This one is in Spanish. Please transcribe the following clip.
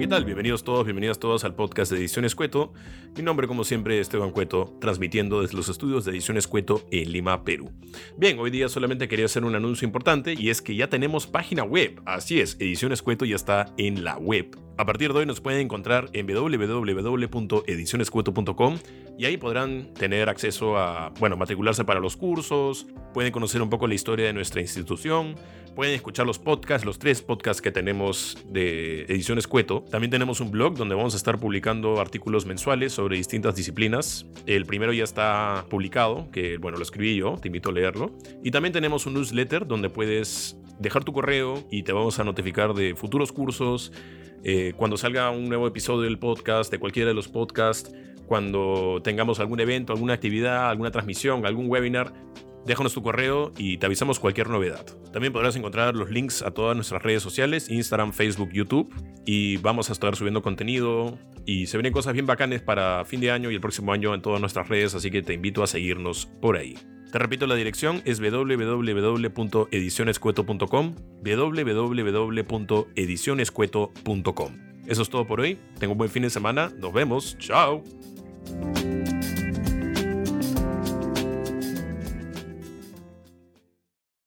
¿qué tal? Bienvenidos todos, bienvenidas todos al podcast de Ediciones Cueto. Mi nombre, como siempre, es Esteban Cueto, transmitiendo desde los estudios de Ediciones Cueto en Lima, Perú. Bien, hoy día solamente quería hacer un anuncio importante y es que ya tenemos página web. Así es, Ediciones Cueto ya está en la web. A partir de hoy nos pueden encontrar en www.edicionescueto.com y ahí podrán tener acceso a, bueno, matricularse para los cursos, pueden conocer un poco la historia de nuestra institución, pueden escuchar los podcasts, los tres podcasts que tenemos de Ediciones Cueto. También tenemos un blog donde vamos a estar publicando artículos mensuales sobre distintas disciplinas. El primero ya está publicado, que bueno, lo escribí yo, te invito a leerlo. Y también tenemos un newsletter donde puedes dejar tu correo y te vamos a notificar de futuros cursos, eh, cuando salga un nuevo episodio del podcast, de cualquiera de los podcasts, cuando tengamos algún evento, alguna actividad, alguna transmisión, algún webinar, déjanos tu correo y te avisamos cualquier novedad. También podrás encontrar los links a todas nuestras redes sociales, Instagram, Facebook, YouTube, y vamos a estar subiendo contenido y se vienen cosas bien bacanes para fin de año y el próximo año en todas nuestras redes, así que te invito a seguirnos por ahí. Te repito, la dirección es www.edicionescueto.com, www.edicionescueto.com. Eso es todo por hoy. Tengo un buen fin de semana. Nos vemos. Chao.